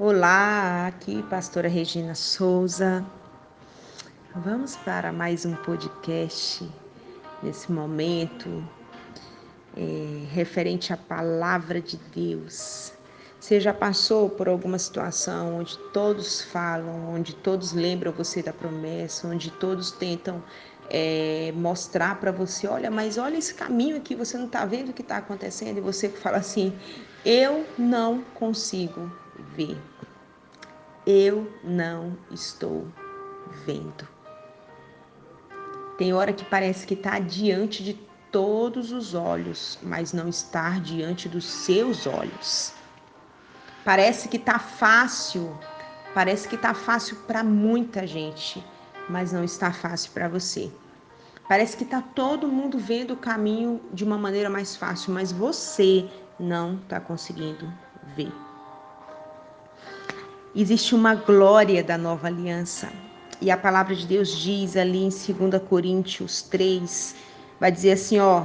Olá, aqui pastora Regina Souza. Vamos para mais um podcast nesse momento é, referente à palavra de Deus. Você já passou por alguma situação onde todos falam, onde todos lembram você da promessa, onde todos tentam é, mostrar para você, olha, mas olha esse caminho aqui, você não está vendo o que está acontecendo, e você fala assim, eu não consigo ver. Eu não estou vendo. Tem hora que parece que está diante de todos os olhos, mas não está diante dos seus olhos. Parece que está fácil, parece que está fácil para muita gente, mas não está fácil para você. Parece que está todo mundo vendo o caminho de uma maneira mais fácil, mas você não está conseguindo ver. Existe uma glória da nova aliança. E a palavra de Deus diz ali em 2 Coríntios 3, vai dizer assim, ó,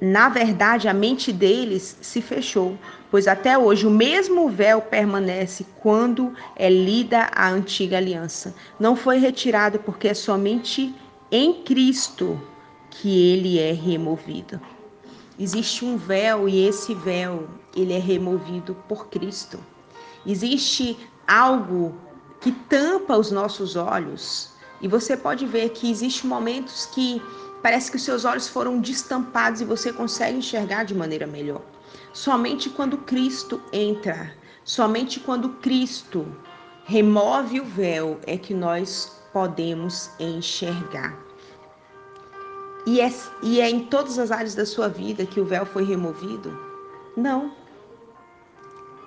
na verdade a mente deles se fechou, pois até hoje o mesmo véu permanece quando é lida a antiga aliança. Não foi retirado porque é somente em Cristo que ele é removido. Existe um véu e esse véu, ele é removido por Cristo. Existe algo que tampa os nossos olhos. E você pode ver que existem momentos que parece que os seus olhos foram destampados e você consegue enxergar de maneira melhor. Somente quando Cristo entra, somente quando Cristo remove o véu é que nós podemos enxergar. E é, e é em todas as áreas da sua vida que o véu foi removido? Não.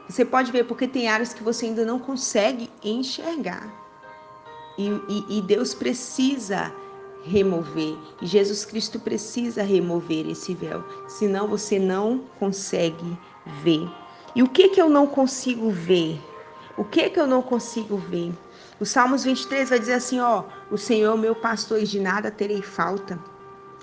Você pode ver porque tem áreas que você ainda não consegue enxergar. E, e, e Deus precisa remover. E Jesus Cristo precisa remover esse véu. Senão você não consegue ver. E o que que eu não consigo ver? O que que eu não consigo ver? O Salmos 23 vai dizer assim, ó, o Senhor meu pastor e de nada terei falta.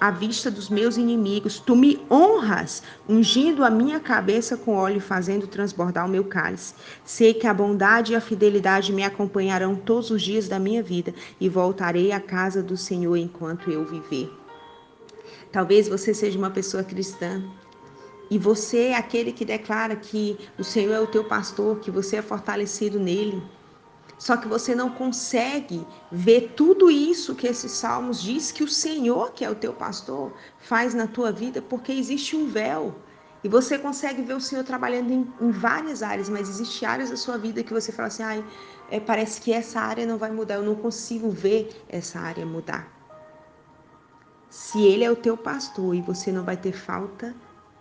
à vista dos meus inimigos. Tu me honras, ungindo a minha cabeça com óleo e fazendo transbordar o meu cálice. Sei que a bondade e a fidelidade me acompanharão todos os dias da minha vida e voltarei à casa do Senhor enquanto eu viver. Talvez você seja uma pessoa cristã e você é aquele que declara que o Senhor é o teu pastor, que você é fortalecido nele. Só que você não consegue ver tudo isso que esses salmos diz que o Senhor, que é o teu pastor, faz na tua vida, porque existe um véu. E você consegue ver o Senhor trabalhando em, em várias áreas, mas existe áreas da sua vida que você fala assim, ai, é, parece que essa área não vai mudar, eu não consigo ver essa área mudar. Se Ele é o teu pastor e você não vai ter falta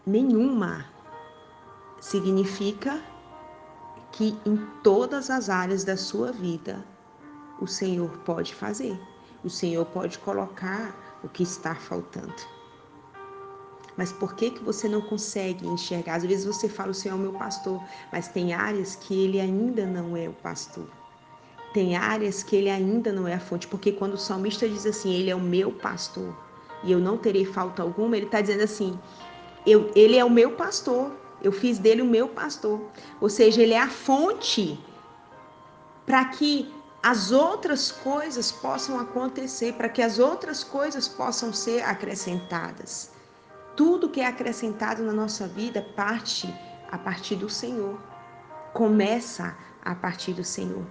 nenhuma, significa que em todas as áreas da sua vida o Senhor pode fazer. O Senhor pode colocar o que está faltando. Mas por que que você não consegue enxergar? Às vezes você fala o Senhor é o meu pastor, mas tem áreas que ele ainda não é o pastor. Tem áreas que ele ainda não é a fonte, porque quando o salmista diz assim, ele é o meu pastor e eu não terei falta alguma, ele está dizendo assim, eu, ele é o meu pastor, eu fiz dele o meu pastor. Ou seja, ele é a fonte para que as outras coisas possam acontecer, para que as outras coisas possam ser acrescentadas. Tudo que é acrescentado na nossa vida parte a partir do Senhor. Começa a partir do Senhor.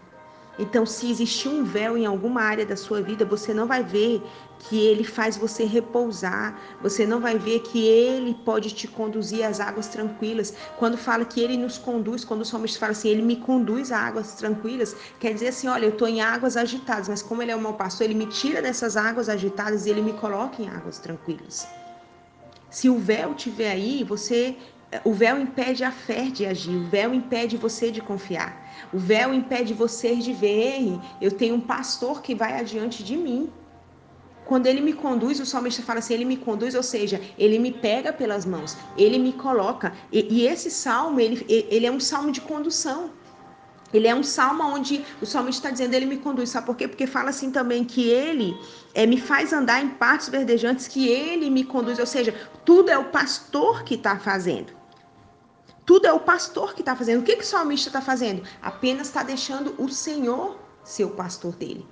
Então, se existir um véu em alguma área da sua vida, você não vai ver que ele faz você repousar, você não vai ver que ele pode te conduzir às águas tranquilas. Quando fala que ele nos conduz, quando o salmista fala assim, ele me conduz a águas tranquilas, quer dizer assim, olha, eu estou em águas agitadas, mas como ele é o meu pastor, ele me tira dessas águas agitadas e ele me coloca em águas tranquilas. Se o véu tiver aí, você o véu impede a fé de agir, o véu impede você de confiar, o véu impede você de ver. Eu tenho um pastor que vai adiante de mim. Quando ele me conduz, o salmista fala assim: ele me conduz, ou seja, ele me pega pelas mãos, ele me coloca. E, e esse salmo, ele, ele é um salmo de condução. Ele é um salmo onde o salmista está dizendo, ele me conduz. Sabe por quê? Porque fala assim também que ele é, me faz andar em partes verdejantes, que ele me conduz. Ou seja, tudo é o pastor que está fazendo. Tudo é o pastor que está fazendo. O que, que o salmista está fazendo? Apenas está deixando o Senhor ser o pastor dele.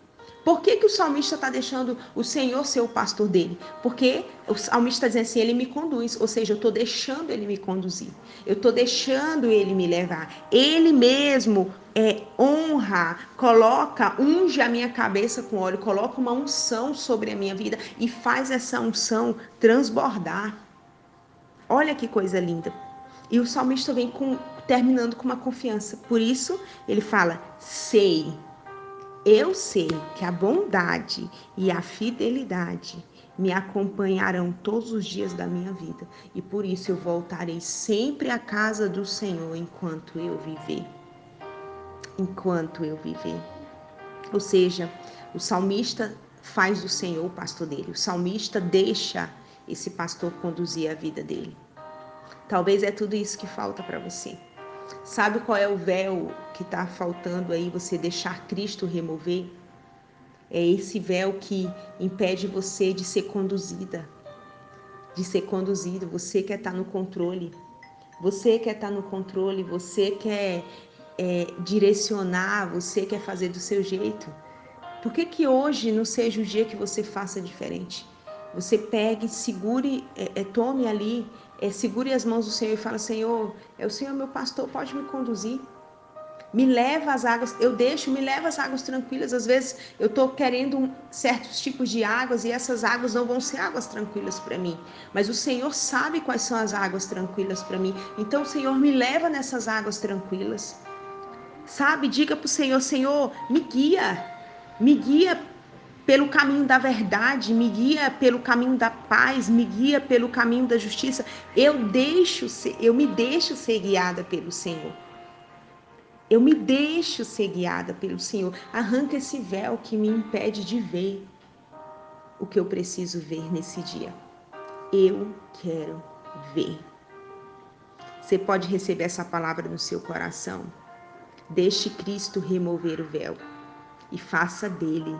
Por que, que o salmista está deixando o Senhor ser o pastor dele? Porque o salmista está dizendo assim: ele me conduz, ou seja, eu estou deixando ele me conduzir, eu estou deixando ele me levar. Ele mesmo é, honra, coloca, unge a minha cabeça com óleo, coloca uma unção sobre a minha vida e faz essa unção transbordar. Olha que coisa linda. E o salmista vem com, terminando com uma confiança. Por isso, ele fala: sei eu sei que a bondade e a fidelidade me acompanharão todos os dias da minha vida e por isso eu voltarei sempre à casa do Senhor enquanto eu viver. Enquanto eu viver. Ou seja, o salmista faz do Senhor o pastor dele, o salmista deixa esse pastor conduzir a vida dele. Talvez é tudo isso que falta para você. Sabe qual é o véu que está faltando aí você deixar Cristo remover? É esse véu que impede você de ser conduzida, de ser conduzido. Você quer estar tá no controle, você quer estar tá no controle, você quer é, direcionar, você quer fazer do seu jeito. Por que, que hoje não seja o dia que você faça diferente? Você pegue, segure, é, é, tome ali é, segure as mãos do Senhor e fala: Senhor, é o Senhor meu pastor, pode me conduzir. Me leva às águas, eu deixo, me leva às águas tranquilas. Às vezes eu estou querendo certos tipos de águas e essas águas não vão ser águas tranquilas para mim. Mas o Senhor sabe quais são as águas tranquilas para mim. Então, Senhor, me leva nessas águas tranquilas. Sabe, diga para o Senhor: Senhor, me guia, me guia pelo caminho da verdade, me guia pelo caminho da paz, me guia pelo caminho da justiça. Eu deixo, eu me deixo ser guiada pelo Senhor. Eu me deixo ser guiada pelo Senhor. Arranca esse véu que me impede de ver o que eu preciso ver nesse dia. Eu quero ver. Você pode receber essa palavra no seu coração. Deixe Cristo remover o véu e faça dele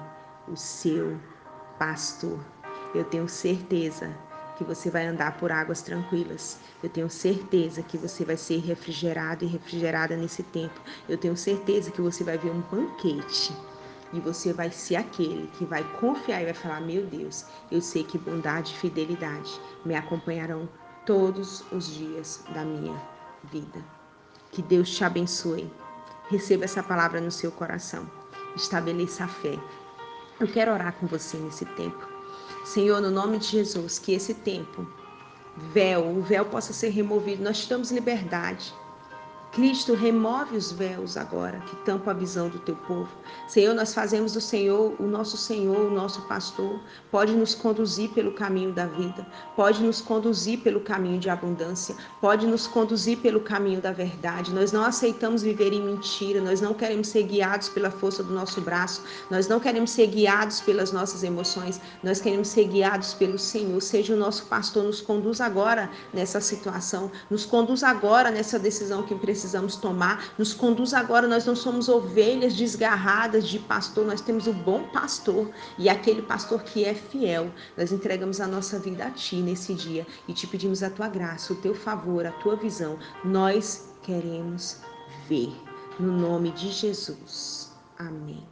o seu pastor. Eu tenho certeza que você vai andar por águas tranquilas. Eu tenho certeza que você vai ser refrigerado e refrigerada nesse tempo. Eu tenho certeza que você vai ver um banquete e você vai ser aquele que vai confiar e vai falar: Meu Deus, eu sei que bondade e fidelidade me acompanharão todos os dias da minha vida. Que Deus te abençoe. Receba essa palavra no seu coração. Estabeleça a fé eu quero orar com você nesse tempo. Senhor, no nome de Jesus, que esse tempo, véu, o véu possa ser removido. Nós estamos liberdade. Cristo, remove os véus agora que tampam a visão do teu povo. Senhor, nós fazemos do Senhor o nosso Senhor, o nosso pastor. Pode nos conduzir pelo caminho da vida, pode nos conduzir pelo caminho de abundância, pode nos conduzir pelo caminho da verdade. Nós não aceitamos viver em mentira, nós não queremos ser guiados pela força do nosso braço, nós não queremos ser guiados pelas nossas emoções, nós queremos ser guiados pelo Senhor. Seja o nosso pastor, nos conduz agora nessa situação, nos conduz agora nessa decisão que precisamos precisamos tomar. Nos conduz agora, nós não somos ovelhas desgarradas de pastor, nós temos o bom pastor e aquele pastor que é fiel. Nós entregamos a nossa vida a Ti nesse dia e te pedimos a Tua graça, o Teu favor, a Tua visão. Nós queremos ver. No nome de Jesus. Amém.